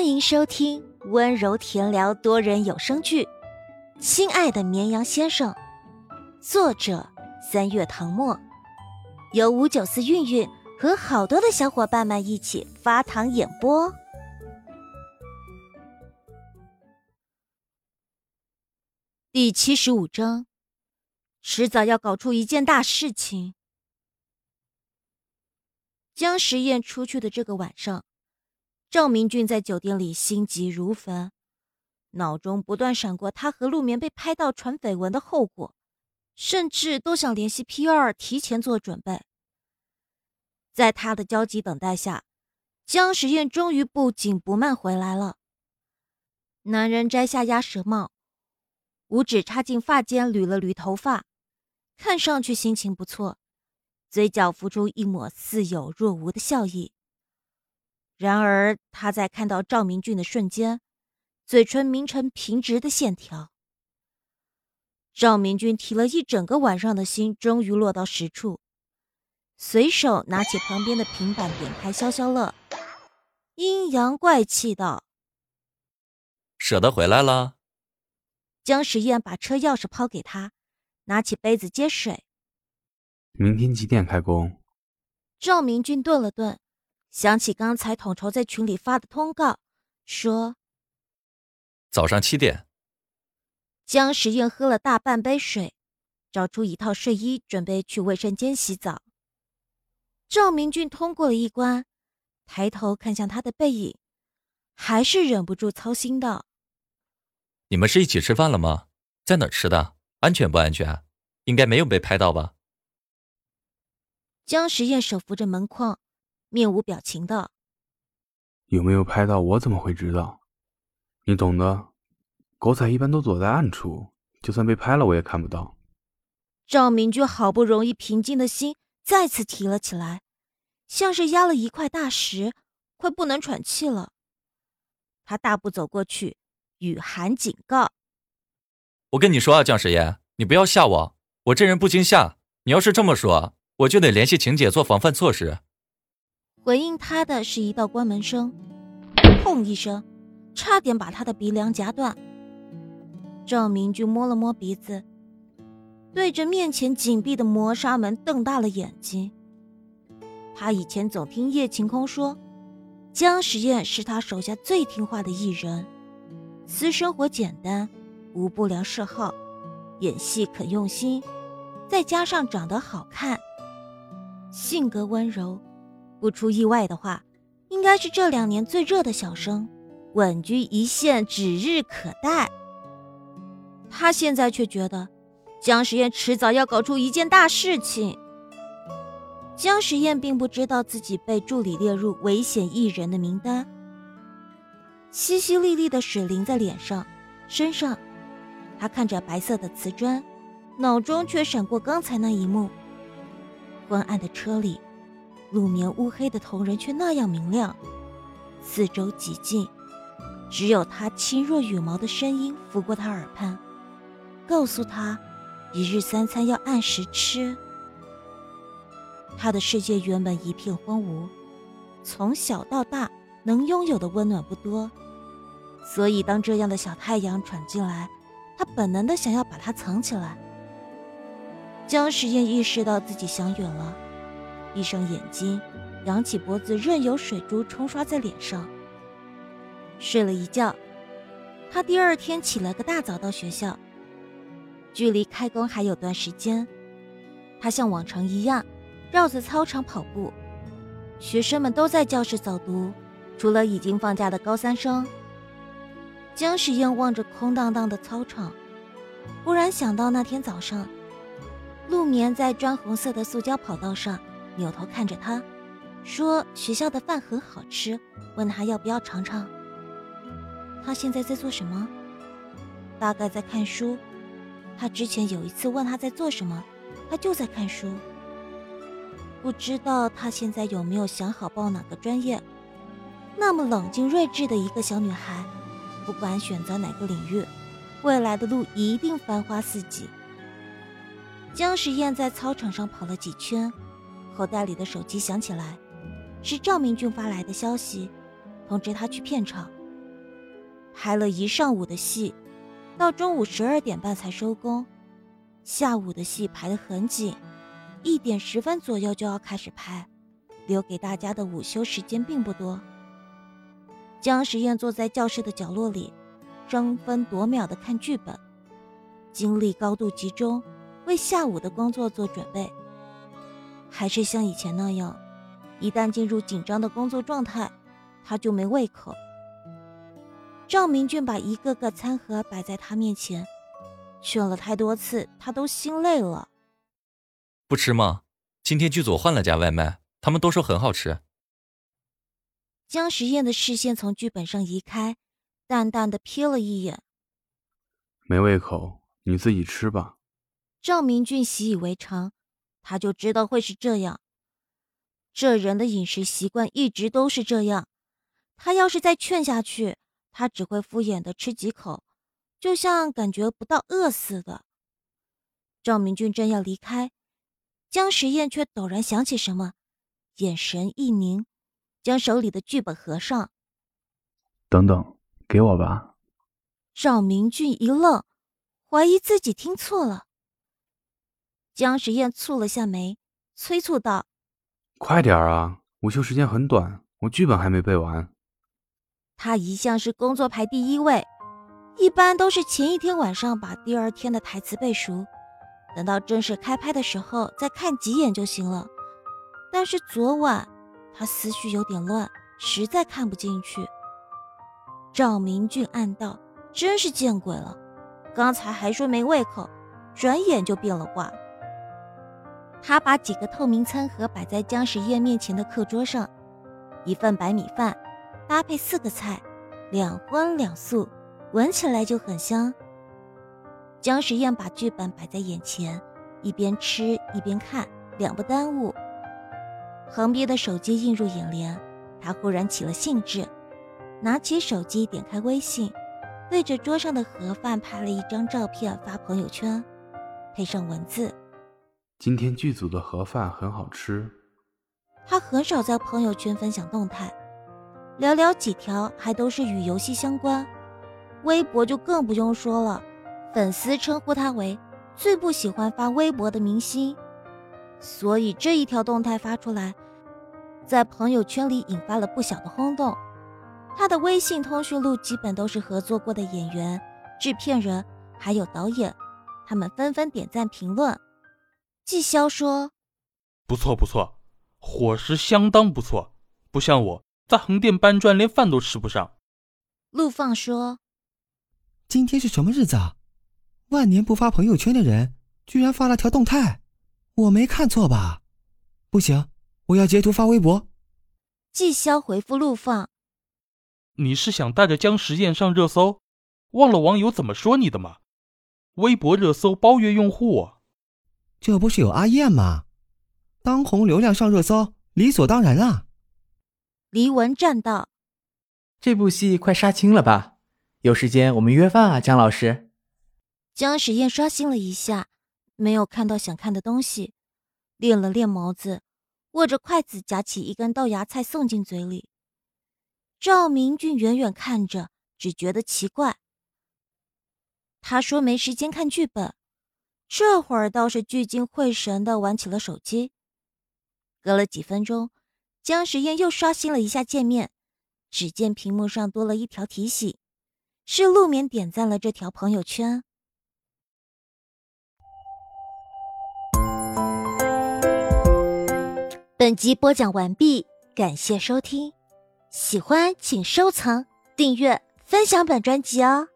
欢迎收听温柔甜聊多人有声剧《亲爱的绵羊先生》，作者三月唐末，由五九四韵韵和好多的小伙伴们一起发糖演播。第七十五章，迟早要搞出一件大事情。江时宴出去的这个晚上。赵明俊在酒店里心急如焚，脑中不断闪过他和陆眠被拍到传绯闻的后果，甚至都想联系 P 二提前做准备。在他的焦急等待下，江时宴终于不紧不慢回来了。男人摘下鸭舌帽，五指插进发间捋了捋头发，看上去心情不错，嘴角浮出一抹似有若无的笑意。然而，他在看到赵明俊的瞬间，嘴唇抿成平直的线条。赵明俊提了一整个晚上的心，终于落到实处，随手拿起旁边的平板，点开消消乐，阴阳怪气道：“舍得回来了。”江时宴把车钥匙抛给他，拿起杯子接水。明天几点开工？赵明俊顿了顿。想起刚才统筹在群里发的通告，说：“早上七点。”江时宴喝了大半杯水，找出一套睡衣，准备去卫生间洗澡。赵明俊通过了一关，抬头看向他的背影，还是忍不住操心道：“你们是一起吃饭了吗？在哪儿吃的？安全不安全？应该没有被拍到吧？”江时宴手扶着门框。面无表情的，有没有拍到？我怎么会知道？你懂的，狗仔一般都躲在暗处，就算被拍了，我也看不到。赵明君好不容易平静的心再次提了起来，像是压了一块大石，快不能喘气了。他大步走过去，雨涵警告：“我跟你说啊，姜师爷，你不要吓我，我这人不惊吓。你要是这么说，我就得联系晴姐做防范措施。”回应他的是一道关门声，砰一声，差点把他的鼻梁夹断。赵明君摸了摸鼻子，对着面前紧闭的磨砂门瞪大了眼睛。他以前总听叶晴空说，江时宴是他手下最听话的艺人，私生活简单，无不良嗜好，演戏肯用心，再加上长得好看，性格温柔。不出意外的话，应该是这两年最热的小生，稳居一线指日可待。他现在却觉得，江时宴迟早要搞出一件大事情。江时宴并不知道自己被助理列入危险艺人的名单。淅淅沥沥的水淋在脸上、身上，他看着白色的瓷砖，脑中却闪过刚才那一幕：昏暗的车里。路面乌黑的瞳仁却那样明亮，四周寂静，只有他轻若羽毛的声音拂过他耳畔，告诉他，一日三餐要按时吃。他的世界原本一片荒芜，从小到大能拥有的温暖不多，所以当这样的小太阳闯进来，他本能的想要把它藏起来。江时宴意识到自己想远了。闭上眼睛，扬起脖子，任由水珠冲刷在脸上。睡了一觉，他第二天起了个大早到学校。距离开工还有段时间，他像往常一样绕着操场跑步。学生们都在教室早读，除了已经放假的高三生。江时宴望着空荡荡的操场，忽然想到那天早上，陆眠在砖红色的塑胶跑道上。扭头看着他，说：“学校的饭很好吃。”问他要不要尝尝。他现在在做什么？大概在看书。他之前有一次问他在做什么，他就在看书。不知道他现在有没有想好报哪个专业？那么冷静睿智的一个小女孩，不管选择哪个领域，未来的路一定繁花似锦。江时宴在操场上跑了几圈。口袋里的手机响起来，是赵明俊发来的消息，通知他去片场，拍了一上午的戏，到中午十二点半才收工。下午的戏排得很紧，一点十分左右就要开始拍，留给大家的午休时间并不多。江时宴坐在教室的角落里，争分夺秒地看剧本，精力高度集中，为下午的工作做准备。还是像以前那样，一旦进入紧张的工作状态，他就没胃口。赵明俊把一个个餐盒摆在他面前，选了太多次，他都心累了。不吃吗？今天剧组换了家外卖，他们都说很好吃。江时宴的视线从剧本上移开，淡淡的瞥了一眼，没胃口，你自己吃吧。赵明俊习以为常，他就知道会是这样。这人的饮食习惯一直都是这样，他要是再劝下去。他只会敷衍的吃几口，就像感觉不到饿似的。赵明俊正要离开，江时宴却陡然想起什么，眼神一凝，将手里的剧本合上。等等，给我吧。赵明俊一愣，怀疑自己听错了。江时宴蹙了下眉，催促道：“快点啊，午休时间很短，我剧本还没背完。”他一向是工作排第一位，一般都是前一天晚上把第二天的台词背熟，等到正式开拍的时候再看几眼就行了。但是昨晚他思绪有点乱，实在看不进去。赵明俊暗道：真是见鬼了，刚才还说没胃口，转眼就变了卦。他把几个透明餐盒摆在姜时宴面前的课桌上，一份白米饭。搭配四个菜，两荤两素，闻起来就很香。姜时宴把剧本摆在眼前，一边吃一边看，两不耽误。旁边的手机映入眼帘，他忽然起了兴致，拿起手机点开微信，对着桌上的盒饭拍了一张照片发朋友圈，配上文字：“今天剧组的盒饭很好吃。”他很少在朋友圈分享动态。寥寥几条，还都是与游戏相关。微博就更不用说了，粉丝称呼他为最不喜欢发微博的明星。所以这一条动态发出来，在朋友圈里引发了不小的轰动。他的微信通讯录基本都是合作过的演员、制片人，还有导演，他们纷纷点赞评论。季潇说：“不错不错，伙食相当不错，不像我。”在横店搬砖，连饭都吃不上。陆放说：“今天是什么日子啊？万年不发朋友圈的人，居然发了条动态，我没看错吧？不行，我要截图发微博。”季潇回复陆放：“你是想带着姜时宴上热搜？忘了网友怎么说你的吗？微博热搜包月用户，这不是有阿燕吗？当红流量上热搜，理所当然啊。”黎文站道：“这部戏快杀青了吧？有时间我们约饭啊，姜老师。”姜时宴刷新了一下，没有看到想看的东西，练了练眸子，握着筷子夹起一根豆芽菜送进嘴里。赵明俊远远看着，只觉得奇怪。他说没时间看剧本，这会儿倒是聚精会神的玩起了手机。隔了几分钟。江时宴又刷新了一下界面，只见屏幕上多了一条提醒，是陆眠点赞了这条朋友圈。本集播讲完毕，感谢收听，喜欢请收藏、订阅、分享本专辑哦。